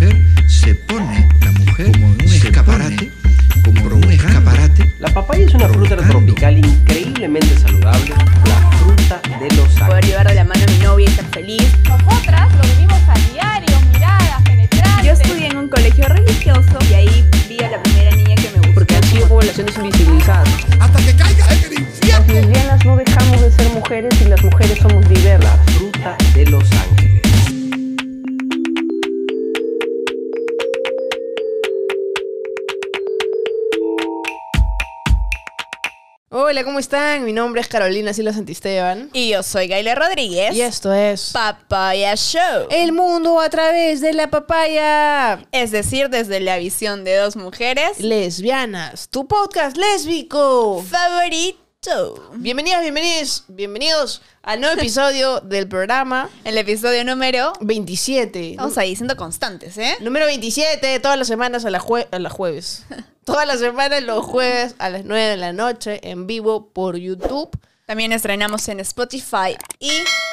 mujer se pone la mujer como un escaparate, como un escaparate. La papaya es una fruta tropical increíblemente saludable, la fruta de los Poder ángeles. llevar de la mano a mi novia y estar feliz. Nosotras lo vivimos a diario, miradas, penetrantes. Yo estudié en un colegio religioso y ahí vi a la primera niña que me gustó. Porque han sido poblaciones invisibilizadas. hasta que caiga en el infierno. Las lesbianas no dejamos de ser mujeres y las mujeres somos diversas. La fruta de los ángeles. Hola, ¿cómo están? Mi nombre es Carolina Silas Santisteban. Y yo soy Gaila Rodríguez. Y esto es Papaya Show. El mundo a través de la papaya. Es decir, desde la visión de dos mujeres. Lesbianas, tu podcast lésbico. Favorito. Bienvenidas, bienvenidos, bienvenidos al nuevo episodio del programa El episodio número. 27. Vamos ahí siendo constantes, ¿eh? Número 27, todas las semanas a, la jue- a las jueves. Todas las semanas los jueves a las 9 de la noche en vivo por YouTube También estrenamos en Spotify y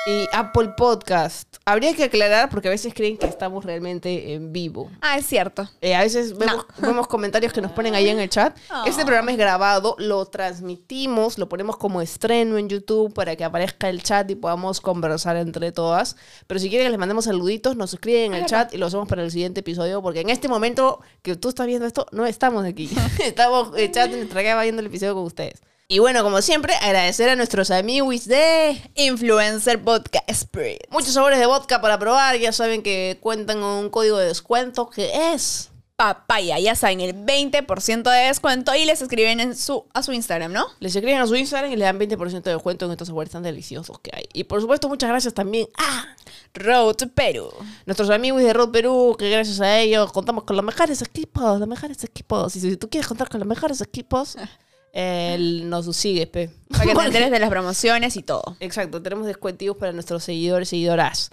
y Apple Podcast. Habría que aclarar porque a veces creen que estamos realmente en vivo. Ah, es cierto. Eh, a veces vemos, vemos comentarios que nos ponen ahí en el chat. Este programa es grabado, lo transmitimos, lo ponemos como estreno en YouTube para que aparezca el chat y podamos conversar entre todas. Pero si quieren que les mandemos saluditos, nos escriben en el chat y lo hacemos para el siguiente episodio porque en este momento que tú estás viendo esto, no estamos aquí. estamos en chat en nuestra casa viendo el episodio con ustedes. Y bueno, como siempre, agradecer a nuestros amigos de Influencer Podcast Spirit. muchos sabores de vodka para probar. Ya saben que cuentan con un código de descuento que es Papaya, ya saben, el 20% de descuento y les escriben en su, a su Instagram, ¿no? Les escriben a su Instagram y le dan 20% de descuento en estos sabores tan deliciosos que hay. Y por supuesto, muchas gracias también a Road to Perú. nuestros amigos de Road Perú, que gracias a ellos contamos con los mejores equipos, los mejores equipos. Y si tú quieres contar con los mejores equipos, eh, nos sigues, pe. Para que te enteres de las promociones y todo. Exacto, tenemos descuentos para nuestros seguidores y seguidoras.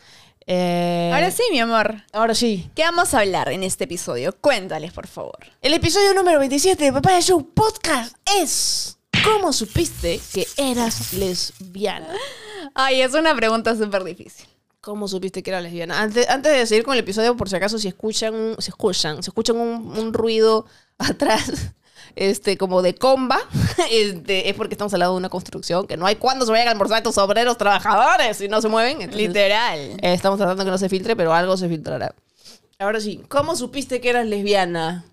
Eh, Ahora sí, mi amor. Ahora sí. ¿Qué vamos a hablar en este episodio? Cuéntales, por favor. El episodio número 27 de Papaya Show Podcast es... ¿Cómo supiste que eras lesbiana? Ay, es una pregunta súper difícil. ¿Cómo supiste que era lesbiana? Antes, antes de seguir con el episodio, por si acaso, si escuchan, si escuchan, si escuchan un, un ruido atrás, este, como de comba, este, es porque estamos al lado de una construcción, que no hay cuándo se vayan a almorzar estos obreros trabajadores si no se mueven. Entonces, Literal. eh, estamos tratando que no se filtre, pero algo se filtrará. Ahora sí, ¿cómo supiste que eras lesbiana?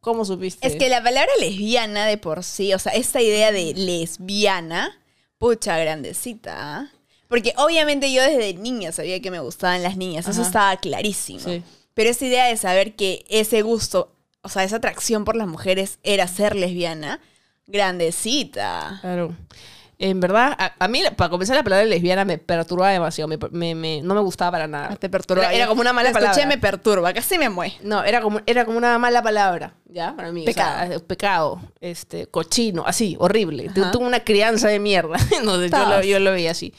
¿Cómo supiste? Es que la palabra lesbiana de por sí, o sea, esta idea de lesbiana, pucha grandecita. Porque obviamente yo desde niña sabía que me gustaban las niñas, eso estaba clarísimo. Sí. Pero esa idea de saber que ese gusto, o sea, esa atracción por las mujeres era ser lesbiana, grandecita. Claro. En verdad, a, a mí, para comenzar, la palabra lesbiana me perturbaba demasiado. Me, me- me- no me gustaba para nada. Te perturba. Era, era como una mala La escuché, palabra. me perturba, casi me mueve. No, era como, era como una mala palabra, ¿ya? Para mí. o sea, Pecado. pecado, este, cochino, así, horrible. Ajá. Tuve una crianza de mierda. Entonces, yo, lo, Todos. yo lo veía así.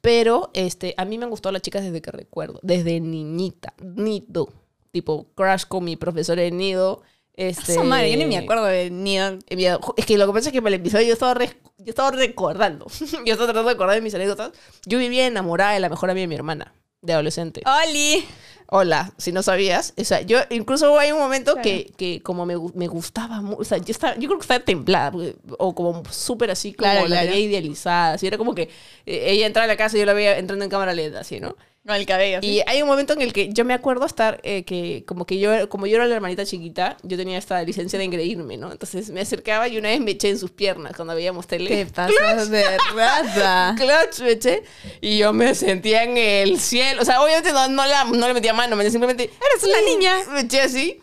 Pero este, a mí me han gustado las chicas desde que recuerdo. Desde niñita. Nido. Tipo, crush con mi profesor de nido. Este, Su madre, yo ni me acuerdo de ni mira, Es que lo que pasa es que para el episodio yo estaba, re- yo estaba recordando. yo estaba tratando de acordar de mis anécdotas. Yo vivía enamorada de la mejor amiga de mi hermana, de adolescente. ¡Oli! Hola, si no sabías. O sea, yo incluso hay un momento que, que como me, me gustaba mucho. O sea, yo, estaba, yo creo que estaba templada. porque- O como súper así, como Claro, la claro. veía idealizada. Así era como que eh, ella entraba a la casa y yo la veía entrando en cámara lenta, así, ¿no? Con el cabello. Y hay un momento en el que yo me acuerdo estar, eh, que como que yo, como yo era la hermanita chiquita, yo tenía esta licencia de engreírme, ¿no? Entonces me acercaba y una vez me eché en sus piernas cuando veíamos tele. ¿Qué pasas de rata? Clutch, me eché. Y yo me sentía en el cielo. O sea, obviamente no, no, la, no le metía mano, me simplemente... Eres una niña. Me eché así.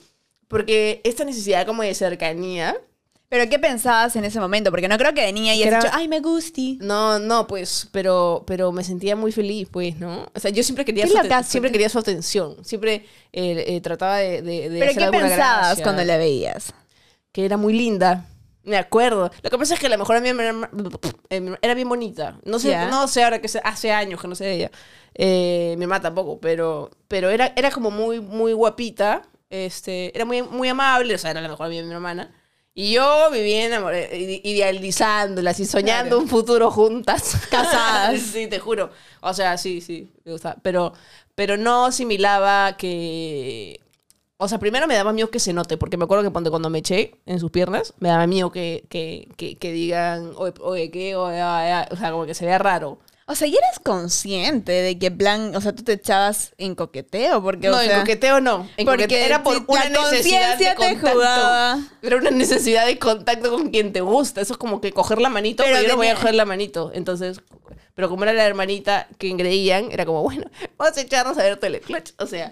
Porque esta necesidad como de cercanía... ¿Pero qué pensabas en ese momento? Porque no creo que de niña hayas Era- dicho, ay, me gusti. No, no, pues, pero, pero me sentía muy feliz, pues, ¿no? O sea, yo siempre quería, ¿Qué su, aten- siempre quería su atención. Siempre eh, eh, trataba de, de, de ¿Pero hacer qué alguna pensabas gracia. cuando la veías? Que era muy linda. Me acuerdo. Lo que pasa es que la mejor amiga era, era bien bonita. No sé, no sé ahora que hace años que no sé de ella. Eh, mi mamá tampoco, pero, pero era, era como muy, muy guapita. Este, era muy, muy amable, o sea, era la mejor amiga de mi hermana. Y yo vivía idealizándola, así soñando un futuro juntas. Casadas. sí, te juro. O sea, sí, sí, me gustaba. Pero, pero no asimilaba que O sea, primero me daba miedo que se note, porque me acuerdo que cuando me eché en sus piernas, me daba miedo que, que, que, que digan, oye, oye, ¿qué? Oye, ah, ah", o sea, como que se vea raro. O sea, ¿y eres consciente de que, en plan, o sea, tú te echabas en coqueteo? Porque, no, o sea, en coqueteo no. En porque coqueteo era por una necesidad de te contacto. jugaba. Era una necesidad de contacto con quien te gusta. Eso es como que coger la manito, Pero pero, yo no voy a coger la manito. Entonces, pero como era la hermanita que creían, era como, bueno, vamos a echarnos a ver Teleclutch. O sea,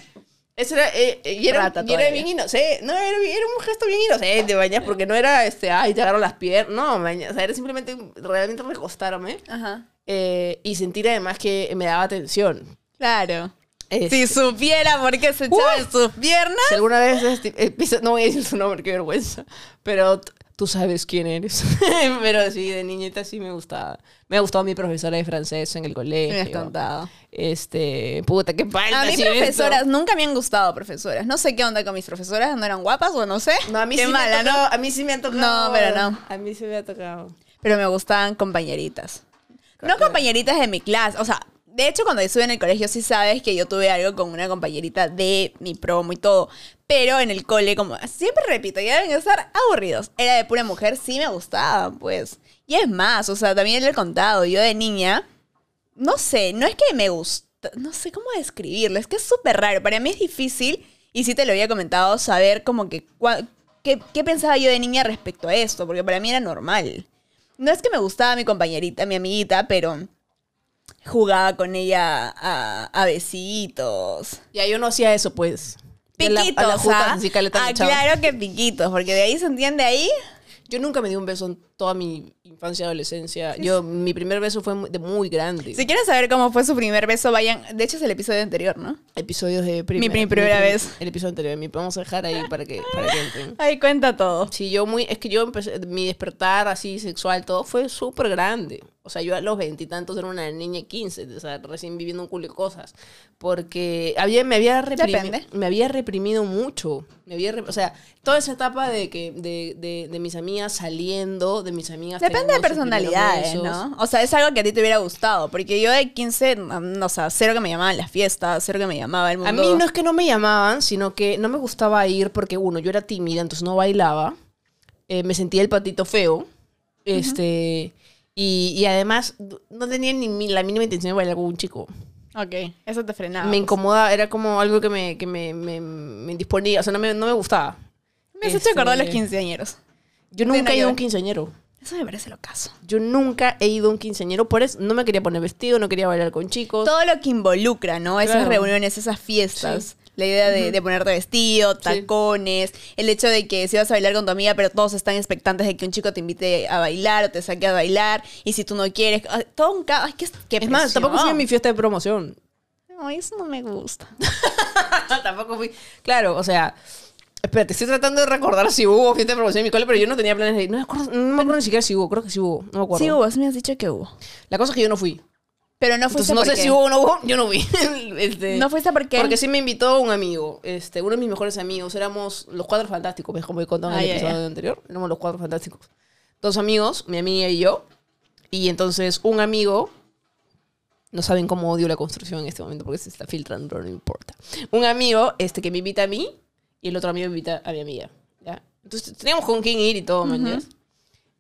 eso era, eh, eh, y era, y era bien inocente. No, era, un gesto bien inocente, bañas, porque no era, este, ay, te agarro las piernas. No, bañas, o sea, era simplemente realmente recostarme Ajá. eh, y sentir además que me daba atención. Claro. Este, Si supiera por qué se echaba en sus piernas. Si alguna vez este, no voy a decir su nombre, qué vergüenza, pero tú sabes quién eres. pero sí, de niñita sí me gustaba. Me ha gustado mi profesora de francés en el colegio. me has contado. Este, puta, qué falta. A mí profesoras, esto. nunca me han gustado profesoras. No sé qué onda con mis profesoras, no eran guapas o no sé. No, a mí qué sí mala, me ¿no? a mí sí me ha tocado. No, pero no. A mí sí me ha tocado. Pero me gustaban compañeritas. No compañeritas de mi clase. O sea, de hecho, cuando estuve en el colegio, sí sabes que yo tuve algo con una compañerita de mi promo y todo. Pero en el cole, como siempre repito, ya deben estar aburridos. Era de pura mujer, sí me gustaba, pues. Y es más, o sea, también le he contado, yo de niña, no sé, no es que me gusta, no sé cómo describirlo, es que es súper raro. Para mí es difícil, y sí te lo había comentado, saber como que qué, qué pensaba yo de niña respecto a esto, porque para mí era normal. No es que me gustaba mi compañerita, mi amiguita, pero jugaba con ella a, a besitos. Ya yo no hacía eso, pues. A la- a la Piquitos, ¿ah? caleta Ah, claro que piquitos, porque de ahí se entiende ahí. Yo nunca me di un beso toda mi infancia y adolescencia. Yo, mi primer beso fue de muy grande. Si quieren saber cómo fue su primer beso, vayan. De hecho, es el episodio anterior, ¿no? Episodios de Mi primera, pri- primera prim- vez. El episodio anterior. Mi- Vamos a dejar ahí para que, para que entren. Ahí cuenta todo. Sí, yo muy, es que yo empecé, mi despertar así sexual, todo fue súper grande. O sea, yo a los veintitantos era una niña de 15, o sea, recién viviendo un culo de cosas. Porque había, me, había reprimido, me había reprimido mucho. Me había, o sea, toda esa etapa de que de, de, de mis amigas saliendo, de mis amigas Depende de personalidades. ¿no? O sea, es algo que a ti te hubiera gustado. Porque yo de 15, no, no, o sea, cero que me llamaban las fiestas, cero que me llamaba el mundo. A mí no es que no me llamaban, sino que no me gustaba ir porque, uno, yo era tímida, entonces no bailaba. Eh, me sentía el patito feo. Este. y, y además, no tenía ni la mínima intención de bailar con un chico. Ok, eso te frenaba. me pues. incomodaba, era como algo que me, que me, me, me indisponía, o sea, no me, no me gustaba. Me has hecho acordar a los Este, quinceañeros. Yo nunca he ido a un quinceañero. Eso me parece lo caso. Yo nunca he ido a un quinceañero, por eso no me quería poner vestido, no quería bailar con chicos. Todo lo que involucra, ¿no? Esas Claro. reuniones, esas fiestas. La idea de, de ponerte vestido, tacones, el hecho de que si vas a bailar con tu amiga, pero todos están expectantes de que un chico te invite a bailar o te saque a bailar, y si tú no quieres, todo un caos. Ay, qué, qué es más, tampoco fui a mi fiesta de promoción. Ay, eso no me gusta. Tampoco fui. Claro, o sea. Espérate, estoy tratando de recordar si hubo fiesta de promoción en mi cole, pero yo no tenía planes de ir. No me acuerdo, no me acuerdo ni siquiera si hubo. Creo que sí hubo. No me acuerdo. Sí hubo, sí me has dicho que hubo. La cosa es que yo no fui. Pero no fuiste Entonces no sé porque- si hubo o no hubo. Yo no fui. Este, ¿No fuiste por qué? Porque sí me invitó un amigo. Este, uno de mis mejores amigos. Éramos los cuatro fantásticos, ¿ves? Como he contado en Ah, el ya, episodio ya. anterior. Éramos los cuatro fantásticos. Dos amigos, mi amiga y yo. Y entonces un amigo. No saben cómo odio la construcción en este momento porque se está filtrando, pero no importa. Un amigo este, que me invita a mí y el otro amigo invita a mi amiga. ¿ya? Entonces teníamos con quién ir y todo, man, ¿ya?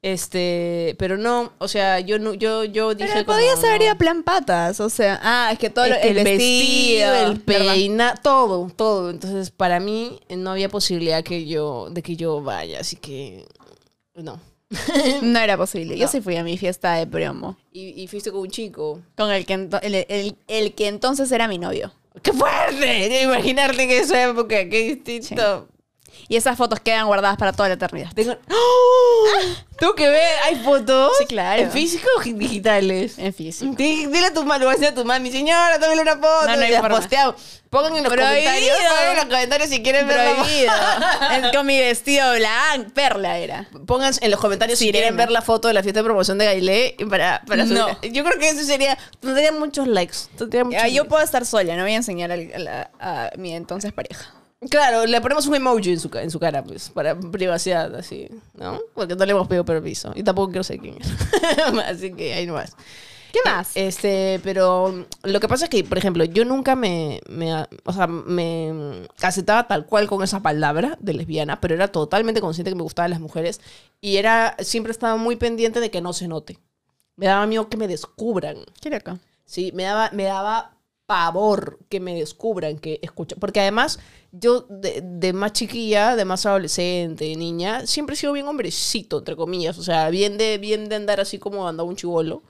Este, pero no, o sea, yo no, yo, yo dije. Pero como, podías haber no. ido a plan patas, o sea, ah, es que todo lo- Es que el, vestido, el ¿verdad? peinado, todo, todo. Entonces, para mí eh, no había posibilidad que yo, de que yo vaya, así que no. No era posible. Yo No. sí fui a mi fiesta de promo. Y, y fuiste con un chico. Con el que, el, el- el que entonces era mi novio. ¡Qué fuerte! Imaginarte en esa época, qué distinto. Y esas fotos quedan guardadas para toda la eternidad. Tengo... ¡Oh! ¿Tú que ves? ¿Hay fotos? Sí, claro. ¿En físico o digitales? En físico. Di- Dile a tu mamá, lo voy a decir a tu mami, señora, tómale una foto. No, no hay forma. posteado. Pongan en los Prohibido. comentarios, pongan en los comentarios si quieren ver la con mi vestido blanco, perla era. Pongan en los comentarios si quieren ver la foto de la fiesta de promoción de Gailé para, para No. Yo creo que eso sería. Tendría muchos likes. Tendría muchos Ah, yo likes. puedo estar sola, no voy a enseñar a, la- a mi entonces pareja. Claro, le ponemos un emoji en su, en su cara, pues, para privacidad, así, ¿no? Porque no le hemos pedido permiso. Y tampoco quiero ser quién es. así que ahí nomás. ¿Qué más? Este, pero lo que pasa es que, por ejemplo, yo nunca me, me, o sea, me aceptaba tal cual con esa palabra de lesbiana, pero era totalmente consciente que me gustaban las mujeres y era, siempre estaba muy pendiente de que no se note. Me daba miedo que me descubran. Qué loco. Sí, me daba, me daba pavor que me descubran, que escucha. Porque además, yo de, de más chiquilla, de más adolescente, niña, siempre he sido bien hombrecito, entre comillas. O sea, bien de, bien de andar así como andaba un chivolo.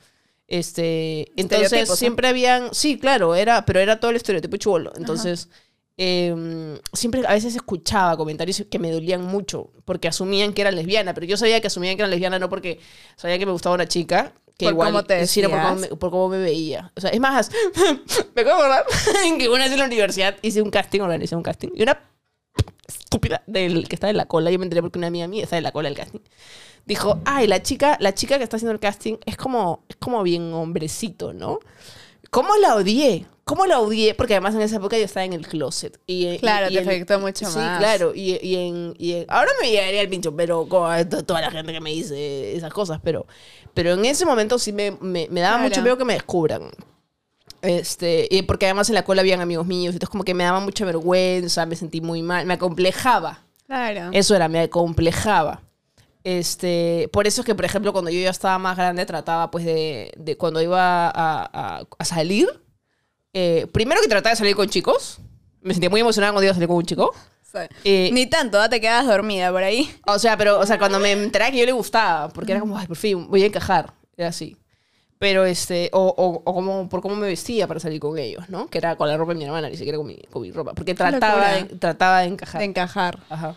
Este, entonces siempre habían, sí, claro, era, pero era todo el estereotipo chivolo. Entonces, eh, siempre a veces escuchaba comentarios que me dolían mucho porque asumían que era lesbiana, pero yo sabía que asumían que era lesbiana no porque sabía que me gustaba una chica, que Por igual cómo te era por cómo, me, por cómo me veía. O sea, es más, me de acordar que una vez en la universidad hice un casting, organizé un casting, y una estúpida del que estaba en la cola, yo me enteré porque una amiga mía estaba en la cola del casting, dijo, ay, la chica, la chica que está haciendo el casting es como, es como bien hombrecito, ¿no? ¿Cómo la odié? ¿Cómo la odié? Porque además en esa época yo estaba en el closet. Y, y- Claro, y te en- afectó mucho sí, más. claro. Y, y en, y en- Ahora me llegaría el pincho, pero con to- toda la gente que me dice esas cosas. Pero, pero en ese momento sí me, me, me daba Claro. mucho miedo que me descubran. Este, y porque además en la cola habían amigos míos. Entonces como que me daba mucha vergüenza, me sentí muy mal, me acomplejaba. Claro. Eso era, me acomplejaba. Este, por eso es que, por ejemplo, cuando yo ya estaba más grande, trataba pues de, de cuando iba a, a- a salir, eh, primero que trataba de salir con chicos, me sentía muy emocionada cuando iba a salir con un chico. Sí. Eh, Ni tanto, ¿ah? te quedas dormida por ahí. o sea, pero, o sea, cuando me enteraba que yo le gustaba, porque era como, ay, por fin, voy a encajar, era así. Pero este, o, o, o como, por cómo me vestía para salir con ellos, ¿no? Que era con la ropa de mi hermana, ni siquiera con mi, con mi ropa. Porque trataba de, trataba de encajar. De encajar. Ajá.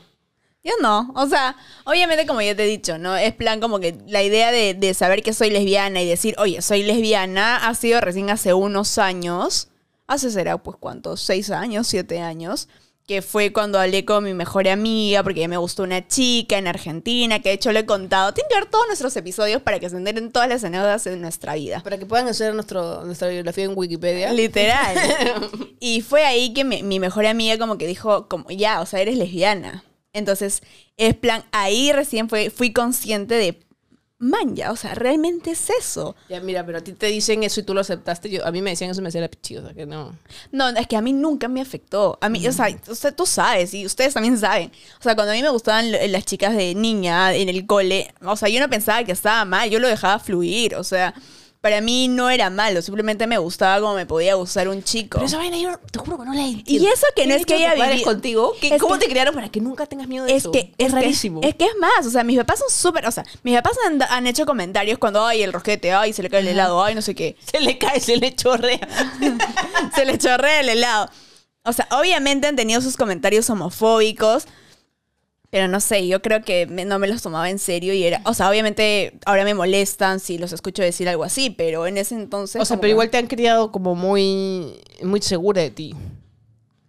Yo no, o sea, obviamente como ya te he dicho, ¿no? Es plan como que la idea de, de saber que soy lesbiana y decir, oye, soy lesbiana, ha sido recién hace unos años, hace será pues cuántos, seis años, siete años, que fue cuando hablé con mi mejor amiga, porque ya me gustó una chica en Argentina, que de hecho lo he contado. Tienen que ver todos nuestros episodios para que se enteren todas las anécdotas de nuestra vida. Para que puedan hacer nuestro, nuestra biografía en Wikipedia. Literal. y fue ahí que mi, mi mejor amiga como que dijo, como, ya, o sea, eres lesbiana. Entonces, es plan, ahí recién fue, fui consciente de, man, ya, o sea, realmente es eso. Ya, mira, pero a ti te dicen eso y tú lo aceptaste. Yo, a mí me decían eso y me hacía la pichi, o sea, que no. No, es que a mí nunca me afectó. A mí, o sea, usted, tú sabes y ustedes también saben. O sea, cuando a mí me gustaban las chicas de niña en el cole, o sea, yo no pensaba que estaba mal, yo lo dejaba fluir. O sea, para mí no era malo, simplemente me gustaba como me podía gustar un chico. Pero esa vaina yo te juro que no la entiendo. Y eso que ¿Qué no es que padres vivido- contigo? ¿Qué- Es ¿Cómo que- te criaron para que nunca tengas miedo de Es eso? que es que- rarísimo. es que es más, o sea, mis papás son súper, o sea, mis papás han, han hecho comentarios cuando ay el rosquete, ay se le cae el helado, ay no sé qué, se le cae, se le chorrea. se le chorrea el helado. O sea, obviamente han tenido sus comentarios homofóbicos, pero no sé, yo creo que me- no me los tomaba en serio y era, o sea, obviamente ahora me molestan si los escucho decir algo así, pero en ese entonces o sea, pero que- igual te han criado como muy, muy segura de ti.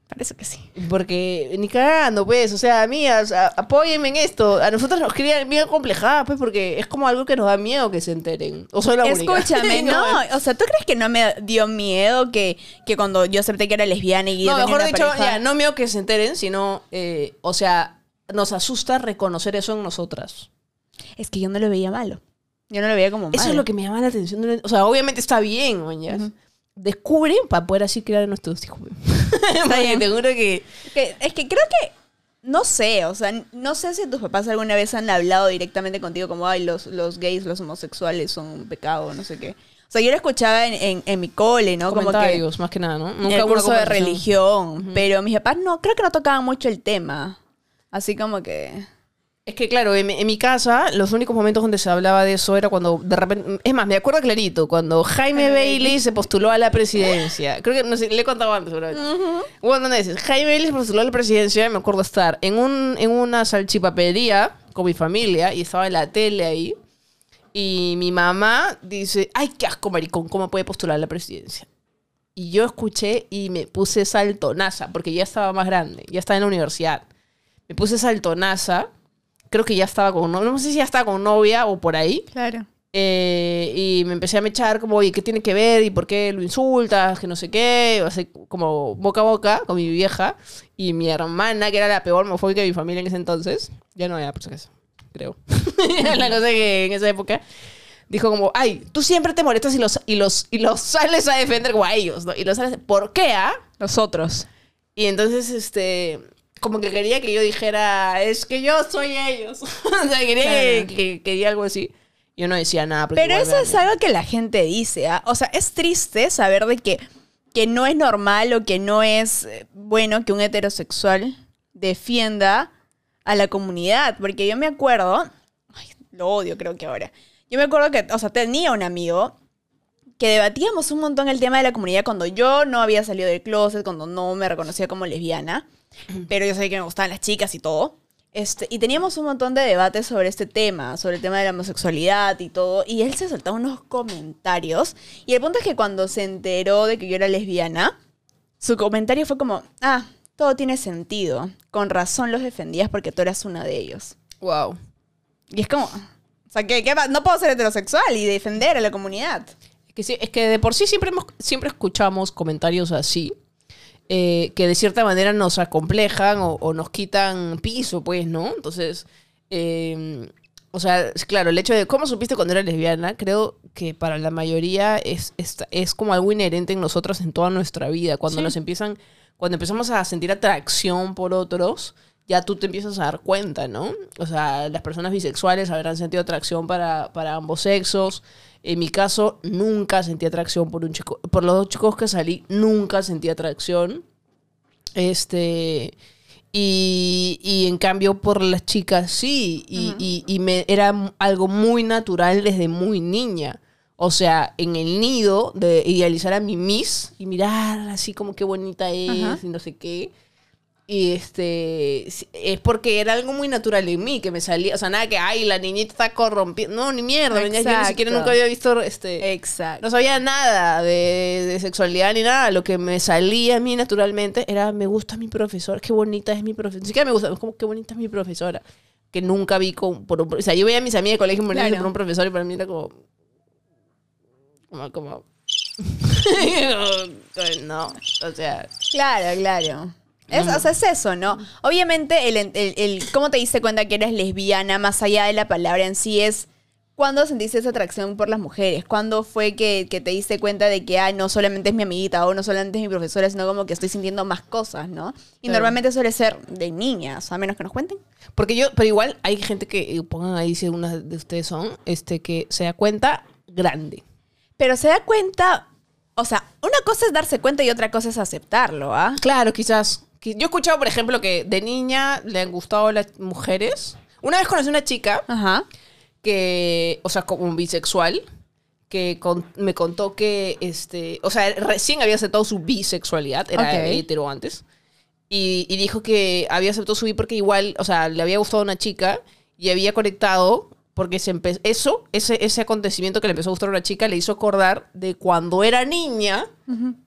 parece que sí. Porque ni cagando, pues, o sea, amigas, a- apóyenme en esto. A nosotros nos crían bien complejadas, pues, porque es como algo que nos da miedo que se enteren. O soy la única. Escúchame, no, o sea, ¿tú crees que no me dio miedo que, que cuando yo acepté que era lesbiana y No, mejor dicho, pareja- ya, no miedo que se enteren, sino, eh, o sea, nos asusta reconocer eso en nosotras. Es que yo no lo veía malo. Yo no lo veía como malo. Eso es lo que me llama la atención. O sea, obviamente está bien, mañas. Descubren para poder así crear a nuestros hijos. Porque te juro que... Que- es que creo que. No sé, o sea, no sé si tus papás alguna vez han hablado directamente contigo como, ay, los, los gays, los homosexuales son un pecado, no sé qué. O sea, yo lo escuchaba en, en, en mi cole, ¿no? Como que más que nada, ¿no? Nunca el curso de religión. Pero mis papás no, creo que no tocaban mucho el tema. Así como que... Es que claro, en, mi- en mi casa los únicos momentos donde se hablaba de eso era cuando de repente... Es más, me acuerdo clarito, cuando Jaime Bailey se postuló a la presidencia. Creo que, no sé, le he contado antes. Hubo un montón de veces. Jaime Bailey se postuló a la presidencia, me acuerdo estar en, un, en una salchipapería con mi familia y estaba en la tele ahí. Y mi mamá dice, ay, qué asco, maricón, ¿cómo puede postular a la presidencia? Y yo escuché y me puse saltonaza, porque ya estaba más grande, ya estaba en la universidad. Me puse saltonaza, creo que ya estaba con, no, no sé si ya estaba con novia o por ahí. Claro. Eh, y me empecé a mechar como, oye, ¿qué tiene que ver? ¿Y por qué lo insultas? Que no sé qué. O sea, como boca a boca con mi vieja. Y mi hermana, que era la peor homofóbica de mi familia en ese entonces. Ya no era, por si acaso, creo. la cosa que en esa época dijo como, ay, tú siempre te molestas y los, y los, y los sales a defender como a ellos, ¿no? Y los sales, ¿por qué, ah? Nosotros. Y entonces, este, como que quería que yo dijera, es que yo soy ellos. o sea, quería que, que, que diga algo así. Yo no decía nada. porque Pero eso es algo que la gente dice, ¿ah? O sea, es triste saber de que, que no es normal o que no es eh, bueno que un heterosexual defienda a la comunidad. Porque yo me acuerdo, ay, lo odio creo que ahora. Yo me acuerdo que, o sea, tenía un amigo que debatíamos un montón el tema de la comunidad cuando yo no había salido del closet, cuando no me reconocía como lesbiana, pero yo sabía que me gustaban las chicas y todo. Este, y teníamos un montón de debates sobre este tema, sobre el tema de la homosexualidad y todo, y él se soltaba unos comentarios, y el punto es que cuando se enteró de que yo era lesbiana, su comentario fue como, ah, todo tiene sentido, con razón los defendías porque tú eras una de ellos. Wow. Y es como, o sea, ¿qué, qué no puedo ser heterosexual y defender a la comunidad. Que sí, es que de por sí siempre, hemos- siempre escuchamos comentarios así, eh, que de cierta manera nos acomplejan o, o nos quitan piso, pues, ¿no? Entonces, eh, o sea, claro, el hecho de cómo supiste cuando eras lesbiana, creo que para la mayoría es, es, es como algo inherente en nosotros en toda nuestra vida. Cuando nos empiezan, cuando empezamos a sentir atracción por otros, ya tú te empiezas a dar cuenta, ¿no? O sea, las personas bisexuales habrán sentido atracción para, para ambos sexos. En mi caso, nunca sentí atracción por un chico. Por los dos chicos que salí, nunca sentí atracción. Este. Y, y en cambio por las chicas sí. Y, y- y me, era algo muy natural desde muy niña. O sea, en el nido de idealizar a mi Miss y mirar así como qué bonita es Ajá. y no sé qué. Y este es porque era algo muy natural en mí, que me salía, o sea, nada que, ay, la niñita está corrompida. No, ni mierda, yo ni siquiera nunca había visto este Exacto. no sabía nada de, de sexualidad ni nada. Lo que me salía a mí naturalmente era, me gusta mi profesora, qué bonita es mi profesora. Ni siquiera me gusta, es como, qué bonita es mi profesora. Que nunca vi con, por un- O sea, yo veía a mis amigas de colegio morirse Claro. por un profesor y para mí era como... Como... como no, o sea... Claro, claro. Es, o sea, es eso, ¿no? Obviamente, el, el, el- cómo te diste cuenta que eres lesbiana, más allá de la palabra en sí, es cuando sentiste esa atracción por las mujeres. ¿Cuándo fue que, que te diste cuenta de que, ah, no solamente es mi amiguita o no solamente es mi profesora, sino como que estoy sintiendo más cosas, ¿no? Y Claro. normalmente suele ser de niñas, a menos que nos cuenten. Porque yo, pero igual hay gente que, pongan ahí si algunas de ustedes son, este, que se da cuenta grande. Pero se da cuenta, o sea, una cosa es darse cuenta y otra cosa es aceptarlo, ¿ah? Claro, quizás. Yo he escuchado, por ejemplo, que de niña le han gustado las mujeres. Una vez conocí una chica Ajá. que, o sea, como bisexual, que con- me contó que, este, o sea, recién había aceptado su bisexualidad, era Ok. hetero antes, y, y dijo que había aceptado su bi porque igual, o sea, le había gustado una chica y había conectado porque se eso, ese, ese acontecimiento que le empezó a gustar a una chica le hizo acordar de cuando era niña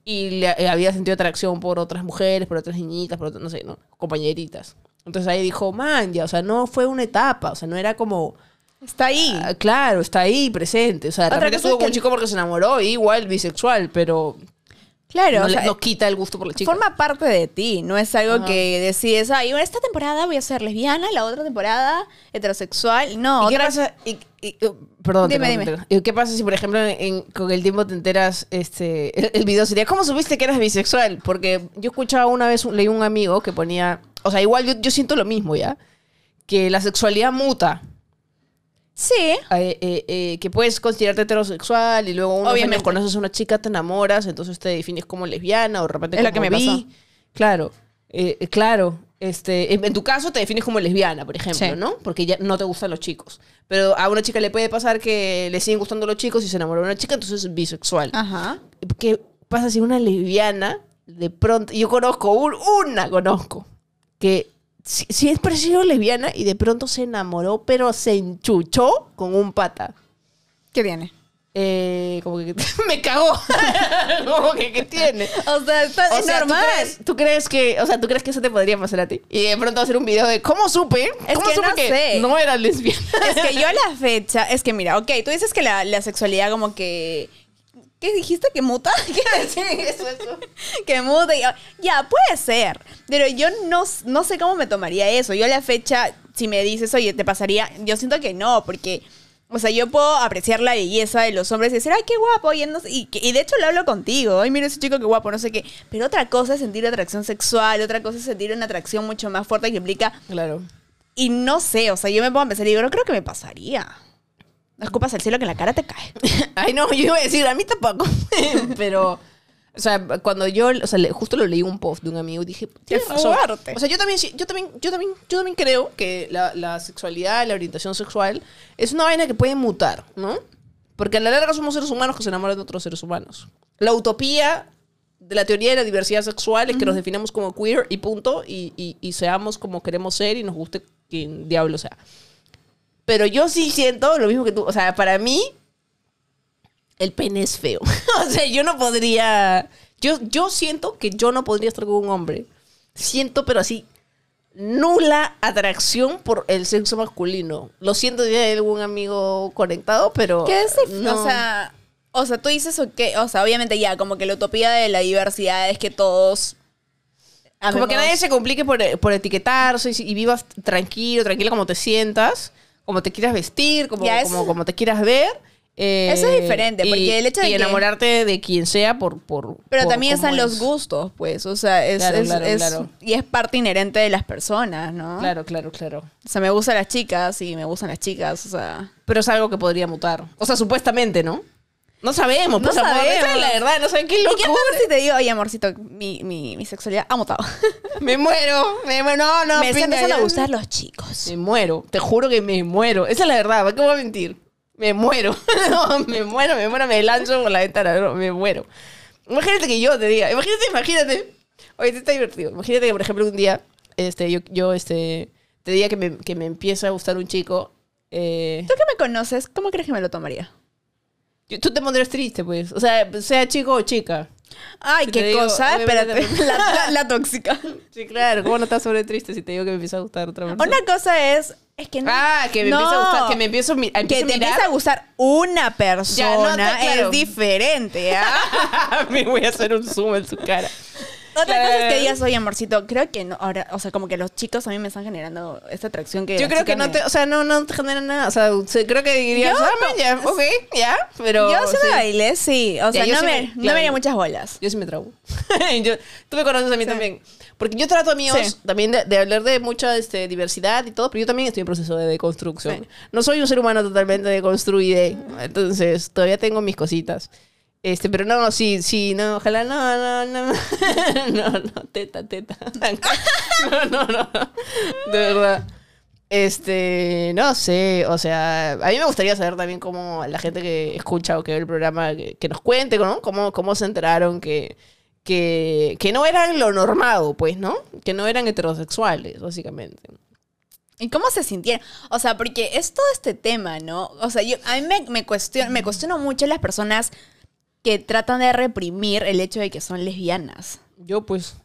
y le eh, había sentido atracción por otras mujeres, por otras niñitas, por otras, no sé, ¿no? compañeritas. Entonces ahí dijo, man, ya, o sea, no fue una etapa, o sea, no era como... Está ahí. Ah, claro, está ahí presente. O sea, de repente estuvo es con un chico porque se enamoró, igual bisexual, pero claro, no, o sea, no quita el gusto por la chica. forma parte de ti, no es algo Ajá. que decides, ay, esta temporada voy a ser lesbiana, la otra temporada heterosexual. No, ¿Y qué pasa? y- y- uh, perdón, te Dime, corto, dime. te- ¿Y ¿Qué pasa si, por ejemplo, en- con el tiempo te enteras, este, el, el video sería, ¿cómo supiste que eras bisexual? Porque yo escuchaba una vez, leí un amigo que ponía, o sea, igual yo, yo siento lo mismo, ¿ya? Que la sexualidad muta. Sí, eh, eh, eh, que puedes considerarte heterosexual y luego unos Obviamente. años conoces a una chica, te enamoras, entonces te defines como lesbiana o de repente Es lo como que me bi. pasó. Claro, claro. Este, en, en tu caso te defines como lesbiana, por ejemplo, Sí. ¿no? Porque ya no te gustan los chicos. Pero a una chica le puede pasar que le siguen gustando los chicos y se enamoró de una chica, entonces es bisexual. ajá. ¿Qué pasa si una lesbiana de pronto... Yo conozco, un- una conozco, que si, si es parecido lesbiana y de pronto se enamoró, pero se enchuchó con un pata. ¿Qué tiene? Eh, como que me cagó. como que ¿qué tiene. O sea, está, O es sea, normal. ¿tú crees, tú crees que, o sea, tú crees que eso te podría pasar a ti? Y de pronto hacer un video de cómo supe, Es cómo que supe no que sé. no era lesbiana. Es que yo a la fecha, es que mira, ok, tú dices que la, la sexualidad como que... ¿Qué dijiste? ¿Que muta? ¿Qué sí, eso, eso. que muta. y- Ya, puede ser. Pero yo no, no sé cómo me tomaría eso. Yo a la fecha, si me dices, oye, te pasaría, yo siento que no, porque O sea, yo puedo apreciar la belleza de los hombres y decir, ay, qué guapo. Y, no sé- y, de hecho lo hablo contigo. Ay, mira ese chico qué guapo, no sé qué. Pero otra cosa es sentir atracción sexual, otra cosa es sentir una atracción mucho más fuerte que implica. Claro. Y no sé, o sea, yo me pongo a pensar y digo, no creo que me pasaría. Escupas al cielo que en la cara te cae. Ay, no, yo iba a decir, a mí tampoco. Pero, o sea, cuando yo, o sea, justo lo leí un post de un amigo y dije, Qué fuerte. O sea, yo también, yo también, yo también, yo también creo que la, la sexualidad, la orientación sexual es una vaina que puede mutar, ¿no? Porque a la larga somos seres humanos que se enamoran de otros seres humanos. La utopía de la teoría de la diversidad sexual es que nos definamos como queer y punto, y, y- y seamos como queremos ser y nos guste quien diablo sea. Pero yo sí siento lo mismo que tú. O sea, para mí, el pene es feo. o sea, yo no podría. Yo, yo siento que yo no podría estar con un hombre. Siento, pero así, nula atracción por el sexo masculino. Lo siento si hay algún amigo conectado, pero. ¿Qué es? no. O sea, o sea, tú dices que, o sea, obviamente ya, como que la utopía de la diversidad es que todos. Como que nadie se complique por, por etiquetarse y, y vivas tranquilo, tranquila como te sientas, como te quieras vestir, como, te quieras ver. eh, Eso es diferente, y- porque el hecho de y que- enamorarte de quien sea por... por Pero por también están los gustos, pues. O sea, es, Claro, es- claro, es- claro. Y es parte inherente de las personas, ¿no? Claro, claro, claro. O sea, me gustan las chicas y me gustan las chicas, o sea. Pero es algo que podría mutar. O sea, supuestamente, ¿no? No sabemos, No pues, amor, sabemos. esa es la verdad, no saben qué ¿Y loco. qué pasa si te digo, oye, amorcito, mi, mi, mi sexualidad ha mutado? Me muero, me muero, no, no. me empezando a gustar los chicos. Me muero, te juro que me muero. Esa es la verdad, ¿para qué voy a mentir? Me muero. No, me muero, me muero, me lanzo por la ventana, no, me muero. Imagínate que yo te diga, imagínate, imagínate. Oye, esto está divertido. Imagínate que, por ejemplo, un día, este, yo, yo este, te diga que me, que me empieza a gustar un chico. eh, Tú que me conoces, ¿cómo crees que me lo tomaría? Tú te pondrías triste, pues. O sea, sea chico o chica. Ay, Si qué digo, cosa, espérate. te- La, la- la tóxica. Sí, claro. ¿Cómo no estás sobre triste si te digo que me empieza a gustar otra persona? Una cosa es. Es que no. Ah, que me No. empieza a gustar, que me empiezo a Que empiezo te empieza a gustar una persona Ya, no, está claro. es diferente, ¿ah? me voy a hacer un zoom en su cara. Otra Claro. cosa es que digas, oye, amorcito, creo que no, ahora, o sea, como que los chicos a mí me están generando esta atracción que. Yo creo que chicas no me- te, o sea, no, no te genera nada. O sea, se- creo que dirías, ah, no- ya, ok, ya, pero. Yo sí me sí. bailé, sí. O sea, yo no, sí me, me- no claro. me haría muchas bolas. Yo sí me trago. yo, tú me conoces a mí también. Porque yo trato amigos Sí. también de, de hablar de mucha este, diversidad y todo, pero yo también estoy en proceso de deconstrucción. Sí. No soy un ser humano totalmente deconstruido, entonces todavía tengo mis cositas. Este, pero no, sí, sí, no, ojalá no, no, no, no, no, teta, teta. No, no, no, de verdad. Este, no sé, o sea, a mí me gustaría saber también cómo la gente que escucha o que ve el programa, que, que nos cuente, ¿no? Cómo, cómo se enteraron que, que, que no eran lo normado, pues, ¿no? Que no eran heterosexuales, básicamente. ¿Y cómo se sintieron? O sea, porque es todo este tema, ¿no? O sea, yo, a mí me, me, cuestiono, me cuestiono mucho las personas que tratan de reprimir el hecho de que son lesbianas. Yo, pues,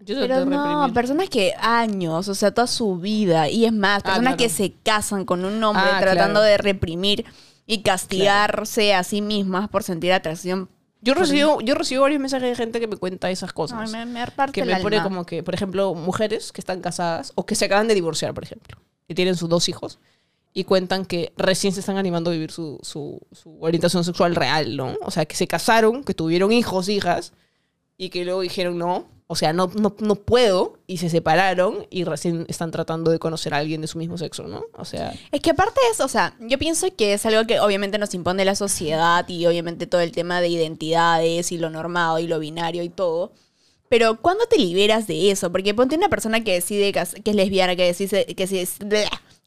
yo Pero de no, reprimir. personas que años, o sea, toda su vida, y es más, personas Ah, claro. que se casan con un hombre Ah, tratando claro. de reprimir y castigarse a sí mismas por sentir atracción. Yo recibo, yo recibo varios mensajes de gente que me cuenta esas cosas. Ay, me, me que me pone alma. como que, por ejemplo, mujeres que están casadas o que se acaban de divorciar, por ejemplo, y tienen sus dos hijos y cuentan que recién se están animando a vivir su, su, su orientación sexual real, ¿no? O sea, que se casaron, que tuvieron hijos, hijas, y que luego dijeron no, o sea, no, no, no puedo, y se separaron y recién están tratando de conocer a alguien de su mismo sexo, ¿no? O sea, Es que aparte eso, o sea, yo pienso que es algo que obviamente nos impone la sociedad y obviamente todo el tema de identidades y lo normado y lo binario y todo. Pero ¿cuándo te liberas de eso? Porque ponte una persona que decide que es lesbiana, que decide, que, se-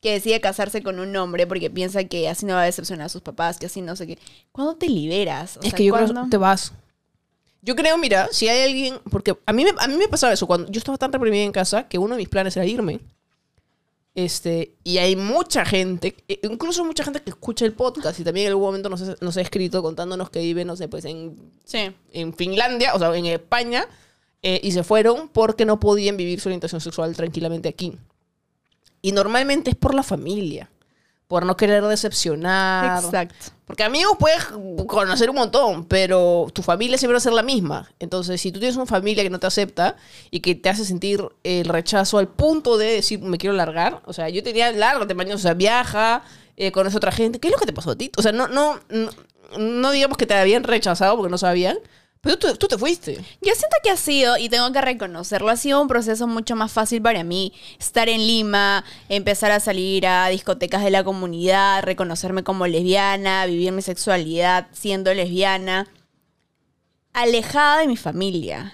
que decide casarse con un hombre porque piensa que así no va a decepcionar a sus papás, que así no sé qué. ¿Cuándo te liberas? O es sea, que yo creo que te vas. Yo creo, mira, si hay alguien, porque a mí, me, a mí me pasaba eso, cuando yo estaba tan reprimida en casa que uno de mis planes era irme. Este, y hay mucha gente, e- incluso mucha gente que escucha el podcast y también en algún momento nos, ha- nos ha escrito contándonos que vive, no sé, pues en, Sí. en Finlandia, o sea, en España, eh, y se fueron porque no podían vivir su orientación sexual tranquilamente aquí. Y normalmente es por la familia, por no querer decepcionar. Exacto. Porque amigos puedes conocer un montón, pero tu familia siempre va a ser la misma. Entonces, si tú tienes una familia que no te acepta y que te hace sentir el rechazo al punto de decir, me quiero largar, o sea, yo tenía largo, te o sea, viaja, eh, conoces a otra gente. ¿Qué es lo que te pasó a ti? O sea, no, no, no, no digamos que te habían rechazado porque no sabían, pero tú, tú te fuiste. Yo siento que ha sido, y tengo que reconocerlo, ha sido un proceso mucho más fácil para mí. Estar en Lima, empezar a salir a discotecas de la comunidad, reconocerme como lesbiana, vivir mi sexualidad siendo lesbiana, alejada de mi familia.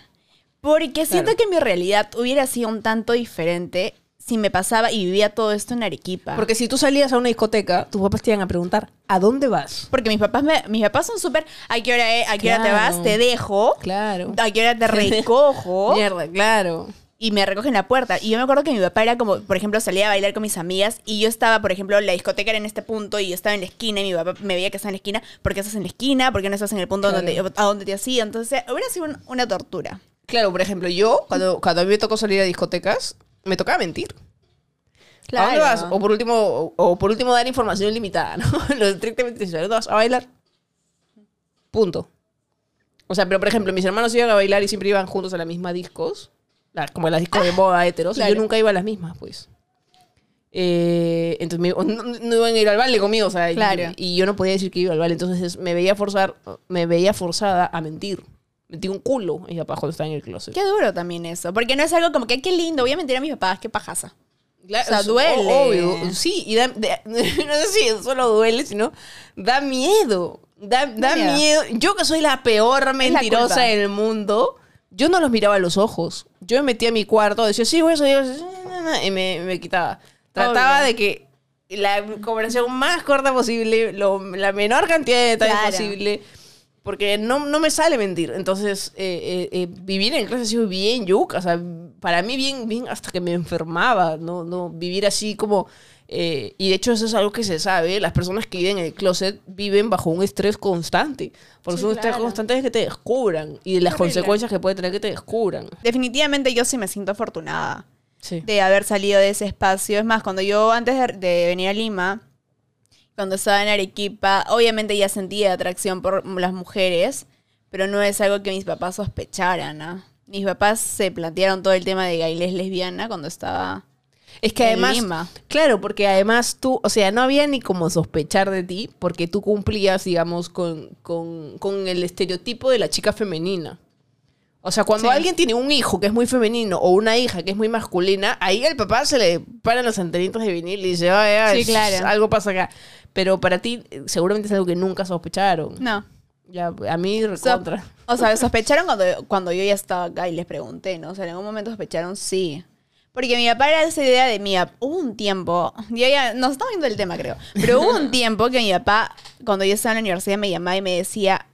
Porque siento Claro. que mi realidad hubiera sido un tanto diferente si me pasaba y vivía todo esto en Arequipa. Porque si tú salías a una discoteca, tus papás te iban a preguntar, ¿a dónde vas? Porque mis papás, me- mis papás son súper, ¿a qué hora? ¿A qué hora te Claro. vas? Te dejo. Claro. ¿A qué hora te recojo? Mierda, claro. y me recogen la puerta. Y yo me acuerdo que mi papá era como, por ejemplo, salía a bailar con mis amigas y yo estaba, por ejemplo, la discoteca era en este punto y yo estaba en la esquina y mi papá me veía que estaba en la esquina. ¿Por qué estás en la esquina? ¿Por qué no estás en el punto Claro. donde, a donde te hacía? Entonces, hubiera sido un- una tortura. Claro, por ejemplo, yo, cuando, cuando a mí me tocó salir a discotecas, me tocaba mentir. ¿A dónde vas? O por último, o, o por último dar información limitada, ¿no? Lo estrictamente necesario. ¿Dónde vas a bailar? Punto. O sea, pero por ejemplo, mis hermanos iban a bailar y siempre iban juntos a las mismas discos. la- como las discos de moda heteros. Y claro. yo nunca iba a las mismas, pues. Eh, entonces me- no, no iban a ir al baile conmigo, o sea, y- Claro. y, yo no podía decir que iba al baile. Entonces me veía forzar, me veía forzada a mentir. Mentí un culo y papá cuando estaba en el closet. Qué duro también eso. Porque no es algo como que, "Ay, qué lindo, voy a mentir a mis papás, qué. Claro, O sea, duele. obvio, sí, y da, de- no sé si solo duele, sino da miedo. Da, da miedo. miedo. Yo que soy la peor mentirosa del mundo, yo no los miraba a los ojos. Yo me metía a mi cuarto, decía, sí, voy a salir", y me, me quitaba. Trataba Obvio. de que la conversación más corta posible, lo- la menor cantidad de detalles Claro. posible. Porque no, no me sale mentir. Entonces, eh, eh, eh, vivir en clase ha sido bien yuca. O sea, para mí bien, bien hasta que me enfermaba. No, no vivir así como... eh, y de hecho eso es algo que se sabe. Las personas que viven en el closet viven bajo un estrés constante. Porque Sí, un estrés constante es que te descubran. Y de las Horrible. consecuencias que puede tener que te descubran. Definitivamente yo sí me siento afortunada. Sí. de haber salido de ese espacio. Es más, cuando yo antes de, de venir a Lima, cuando estaba en Arequipa, obviamente ya sentía atracción por las mujeres, pero no es algo que mis papás sospecharan. ¿ah? Mis papás se plantearon todo el tema de gailes lesbiana cuando estaba... Es que en además, Lima. claro, porque además tú, o sea, no había ni como sospechar de ti, porque tú cumplías, digamos, con, con, con el estereotipo de la chica femenina. O sea, cuando Sí. alguien tiene un hijo que es muy femenino o una hija que es muy masculina, ahí al papá se le paran los antenitos de vinil y dice, "Ay, ay, Sí, claro. algo pasa acá. Pero para ti eh, seguramente es algo que nunca sospecharon. No. Ya, a mí So- recontra. o sea, sospecharon cuando, cuando yo ya estaba acá y les pregunté, ¿no? O sea, en algún momento sospecharon, sí. Porque mi papá era esa idea de mi papá. Hubo un tiempo, yo ya, nos estamos viendo el tema, creo. Pero hubo un tiempo que mi papá, cuando yo estaba en la universidad, me llamaba y me decía,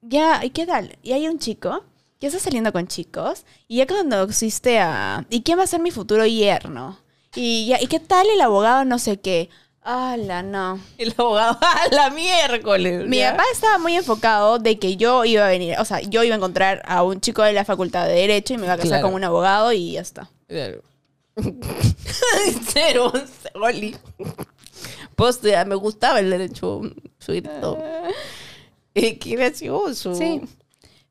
ya, ¿y qué tal? Y hay un chico que está saliendo con chicos y ya conociste a... ¿Y quién va a ser mi futuro yerno? Y, ya, ¿y qué tal el abogado no sé qué? ¡Hala, no! El abogado, ¡a la miércoles! Mi ¿ya? papá estaba muy enfocado de que yo iba a venir, o sea, yo iba a encontrar a un chico de la facultad de Derecho y me iba a casar Claro. con un abogado y ya está. Claro. Cero, Oli. Poste, me gustaba el derecho suelto. Eh, qué gracioso. Sí.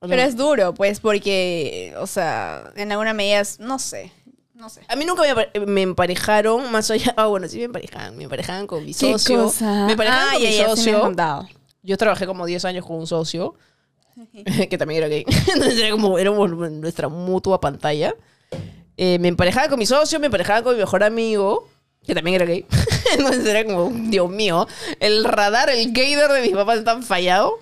¿O Pero no? es duro, pues, porque, o sea, en alguna medida, es- no sé, no sé. A mí nunca me, me emparejaron más allá. Ah, bueno, sí me emparejaban. Me emparejaban con mi ¿Qué socio. cosa? Me emparejaban Ah, con ya, mi ya, socio. Yo trabajé como 10 años con un socio. que también era gay. Entonces era como éramos nuestra mutua pantalla. Eh, me emparejaba con mi socio, me emparejaba con mi mejor amigo, que también era gay. Entonces era como, Dios mío, el radar, el gaydar de mis papás está tan fallado.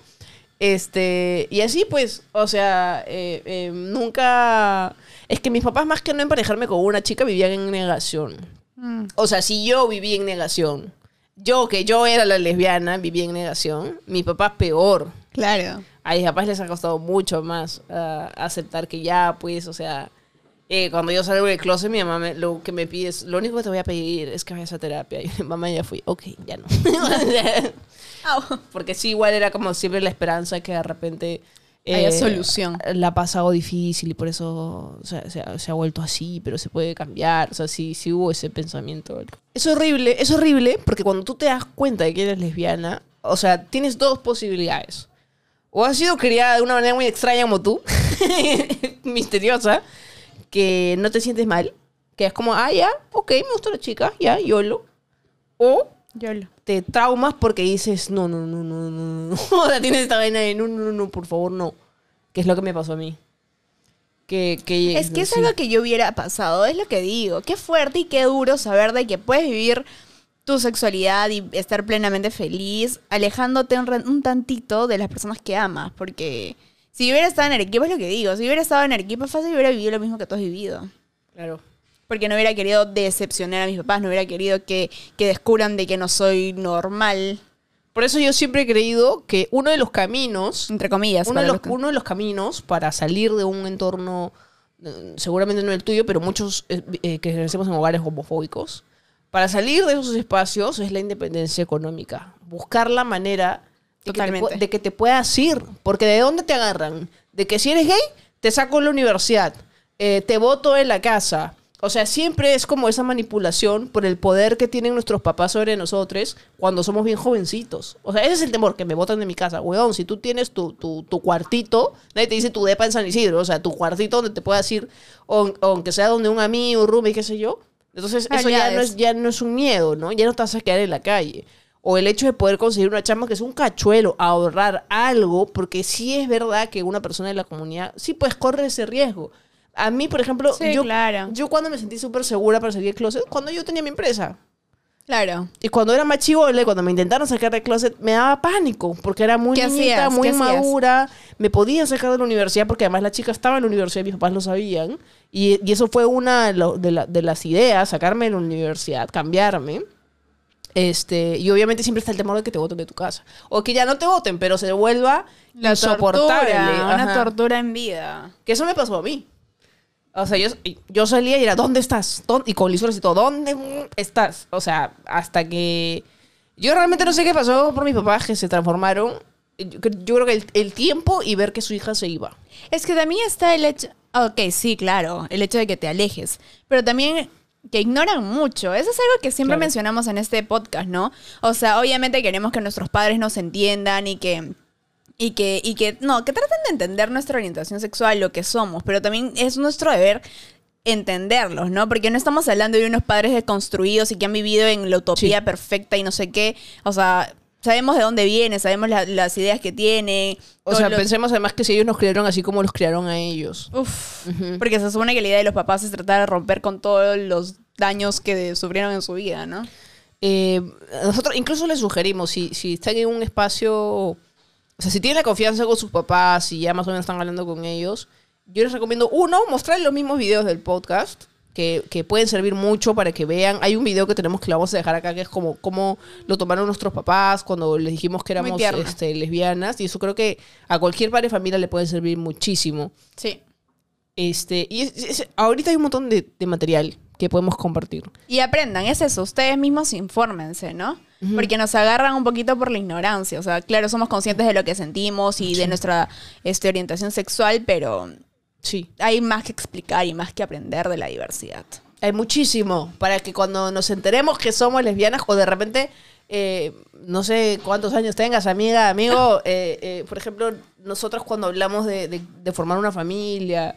Este, y así pues, o sea, eh, eh, nunca... Es que mis papás más que no emparejarme con una chica vivían en negación. Mm. O sea, si yo vivía en negación, yo que yo era la lesbiana, vivía en negación, mis papás peor. Claro. A mis papás les ha costado mucho más ah, aceptar que ya, pues, o sea, eh, cuando yo salgo del closet, mi mamá me- lo que me pide es, lo único que te voy a pedir es que vayas a terapia. Y mi mamá ya fui, ok, ya no. Porque sí, igual era como siempre la esperanza que de repente... eh, Haya solución. La ha pasado difícil y por eso se, se ha vuelto así, pero se puede cambiar. O sea, sí, sí hubo ese pensamiento. Es horrible, es horrible porque cuando tú te das cuenta de que eres lesbiana, o sea, tienes dos posibilidades. O has sido criada de una manera muy extraña como tú, misteriosa, que no te sientes mal, que es como, ah, ya, ok, me gusta la chica, ya, YOLO. O Te traumas porque dices, no, no, no, no, no, no. O sea, tienes esta vaina de, no, no, no, no, por favor, no. Que es lo que me pasó a mí. Que, que, Es que es sí. algo que yo hubiera pasado, es lo que digo. Qué fuerte y qué duro saber de que puedes vivir tu sexualidad y estar plenamente feliz, alejándote un, un tantito de las personas que amas. Porque si yo hubiera estado en Arequipa, es lo que digo, si hubiera estado en Arequipa, fácil hubiera vivido lo mismo que tú has vivido. Claro. Porque no hubiera querido decepcionar a mis papás, no hubiera querido que, que descubran de que no soy normal, Por eso yo siempre he creído que uno de los caminos entre comillas. uno de, los, uno de los caminos para salir de un entorno, eh, seguramente no el tuyo, pero muchos eh, eh, que crecemos en hogares homofóbicos, para salir de esos espacios es la independencia económica. Buscar la manera de que, te, de que te puedas ir. Porque ¿de dónde te agarran? De que si eres gay, te saco de la universidad, eh, te voto en la casa. O sea, siempre es como esa manipulación por el poder que tienen nuestros papás sobre nosotros cuando somos bien jovencitos. O sea, ese es el temor, que me votan de mi casa. Weón, si tú tienes tu, tu, tu cuartito, nadie te dice tu depa en San Isidro, o sea, tu cuartito donde te puedas ir, o, o aunque sea donde un amigo, un roomie, qué sé yo. Entonces, eso ya no, es, ya no es un miedo, ¿no? Ya no te vas a quedar en la calle. O el hecho de poder conseguir una chamba que es un cachuelo, ahorrar algo, porque sí es verdad que una persona de la comunidad, sí pues corre ese riesgo. A mí, por ejemplo, Sí, yo, claro. yo cuando me sentí súper segura para salir del closet, cuando yo tenía mi empresa. Claro. Y cuando era más chivole, cuando me intentaron sacar del closet, me daba pánico, porque era muy ¿Qué niñita, hacías? muy madura, me podían sacar de la universidad, porque además la chica estaba en la universidad, mis papás lo sabían, y, y eso fue una de, la- de las ideas, sacarme de la universidad, cambiarme. Este, y obviamente siempre está el temor de que te voten de tu casa. O que ya no te voten, pero se vuelva La insoportable. tortura, una tortura en vida. Que eso me pasó a mí. O sea, yo, yo salía y era, ¿dónde estás? ¿Dónde? Y con lisuras y todo, ¿dónde estás? O sea, hasta que... Yo realmente no sé qué pasó por mis papás que se transformaron. Yo, yo creo que el, el tiempo y ver que su hija se iba. Es que también está el hecho. Ok, sí, claro, el hecho de que te alejes. Pero también que ignoran mucho. Eso es algo que siempre Claro. mencionamos en este podcast, ¿no? O sea, obviamente queremos que nuestros padres nos entiendan y que. Y que, y que, no, que traten de entender nuestra orientación sexual, lo que somos, pero también es nuestro deber entenderlos, ¿no? Porque no estamos hablando de unos padres deconstruidos y que han vivido en la utopía Sí. perfecta y no sé qué. O sea, sabemos de dónde viene, sabemos la- las ideas que tiene. O sea, lo- pensemos además que si ellos nos criaron así como los criaron a ellos. Uf, porque se supone que la idea de los papás es tratar de romper con todos los daños que sufrieron en su vida, ¿no? Eh, nosotros incluso les sugerimos, si, si están en un espacio, o sea, si tienen la confianza con sus papás y ya más o menos están hablando con ellos, yo les recomiendo, uno, mostrarles los mismos videos del podcast, que, que pueden servir mucho para que vean. Hay un video que tenemos que lo vamos a dejar acá, que es como cómo lo tomaron nuestros papás cuando les dijimos que éramos este, lesbianas, y eso creo que a cualquier padre de familia le puede servir muchísimo. Sí. Este, y es- es- ahorita hay un montón de, de material que podemos compartir. Y aprendan, es eso, ustedes mismos infórmense, ¿no? Porque nos agarran un poquito por la ignorancia. O sea, claro, somos conscientes de lo que sentimos y de nuestra este, orientación sexual, pero Sí. hay más que explicar y más que aprender de la diversidad. Hay muchísimo para que cuando nos enteremos que somos lesbianas o de repente, eh, no sé cuántos años tengas, amiga, amigo, eh, eh, por ejemplo, nosotros cuando hablamos de, de- de formar una familia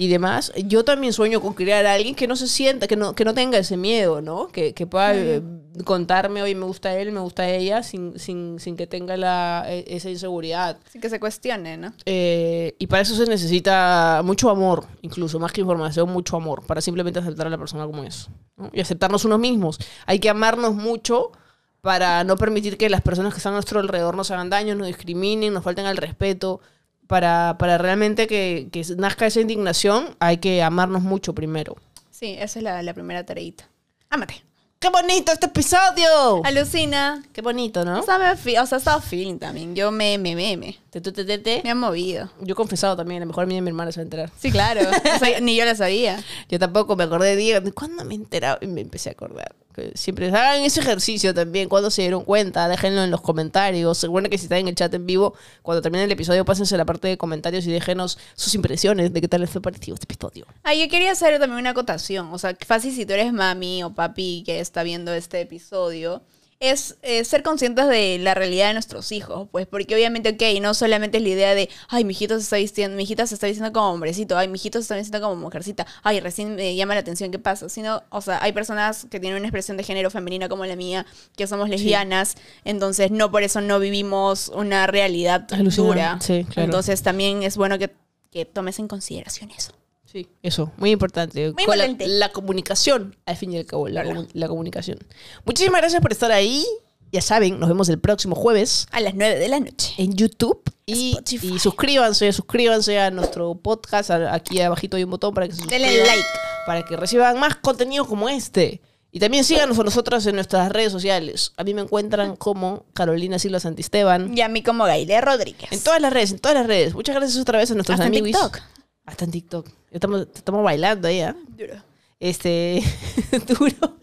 y demás, yo también sueño con criar a alguien que no se sienta, que no, que no tenga ese miedo, ¿no? Que, que pueda eh, contarme, oye, me gusta él, me gusta ella, sin, sin, sin que tenga la, e- esa inseguridad. Así que se cuestione, ¿no? Eh, y para eso se necesita mucho amor, incluso más que información, mucho amor, para simplemente aceptar a la persona como es. ¿no? Y aceptarnos unos mismos. Hay que amarnos mucho para no permitir que las personas que están a nuestro alrededor nos hagan daño, nos discriminen, nos falten al respeto. Para, para realmente que, que nazca esa indignación, hay que amarnos mucho primero. Sí, esa es la, la primera tareita. Ámate. ¡Qué bonito este episodio! Alucina. ¡Qué bonito, ¿no? O sea, me o sea, he estado feeling también. Yo me, me, me, me. Te, te, te, te, te. Me han movido. Yo he confesado también, a lo mejor a mí y mi hermana se va a enterar. Sí, claro. O sea, ni yo lo sabía. Yo tampoco me acordé de Diego. ¿Cuándo me he enterado? Y me empecé a acordar. Siempre hagan ese ejercicio también. Cuando se dieron cuenta, déjenlo en los comentarios. Seguro que si están en el chat en vivo, cuando termine el episodio, pásense a la parte de comentarios y déjenos sus impresiones de qué tal les fue parecido este episodio. Ah, yo quería hacer también una acotación. O sea, fácil si tú eres mami o papi que está viendo este episodio es eh, ser conscientes de la realidad de nuestros hijos, pues, porque obviamente, ok, no solamente es la idea de, ay, mi hijito se está vistiendo, mi hijita se está vistiendo como hombrecito, ay, mi hijito se está vistiendo como mujercita, ay, recién me llama la atención qué pasa, sino, o sea, hay personas que tienen una expresión de género femenina como la mía, que somos lesbianas, entonces no por eso no vivimos una realidad Alucinante, dura. sí, claro. Entonces también es bueno que, que tomes en consideración eso. Sí, eso, muy importante. Muy Con la-. La, comunicación, al fin y al cabo, la, comu- la comunicación. Muchísimas gracias por estar ahí. Ya saben, nos vemos el próximo jueves A las 9 de la noche. en YouTube. Y, y suscríbanse, suscríbanse a nuestro podcast. Aquí abajito hay un botón para que se suscriban. Denle like. Para que reciban más contenido como este. Y también síganos a nosotras en nuestras redes sociales. A mí me encuentran como Carolina Silva Santisteban. Y a mí como Gaile Rodríguez. En todas las redes, en todas las redes. Muchas gracias otra vez a nuestros Hasta en amigos. TikTok. Hasta en TikTok. Estamos, estamos bailando ahí, ¿ah? Duro. Este, duro.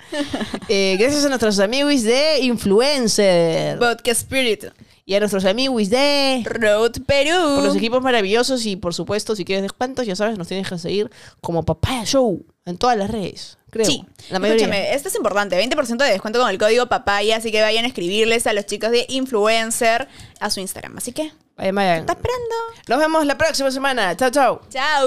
Eh, gracias a nuestros amigos de Influencer. Vodka Spirit. Y a nuestros amigos de... Road Perú. Por los equipos maravillosos y por supuesto, si quieres descuentos, ya sabes, nos tienes que seguir como Papaya Show en todas las redes, creo. Sí, la mayoría. escúchame, esto es importante, 20% de descuento con el código papaya, así que vayan a escribirles a los chicos de Influencer a su Instagram. Así que, Vayan, vayan. ¿está esperando? Nos vemos la próxima semana. Chao, chao. Chao.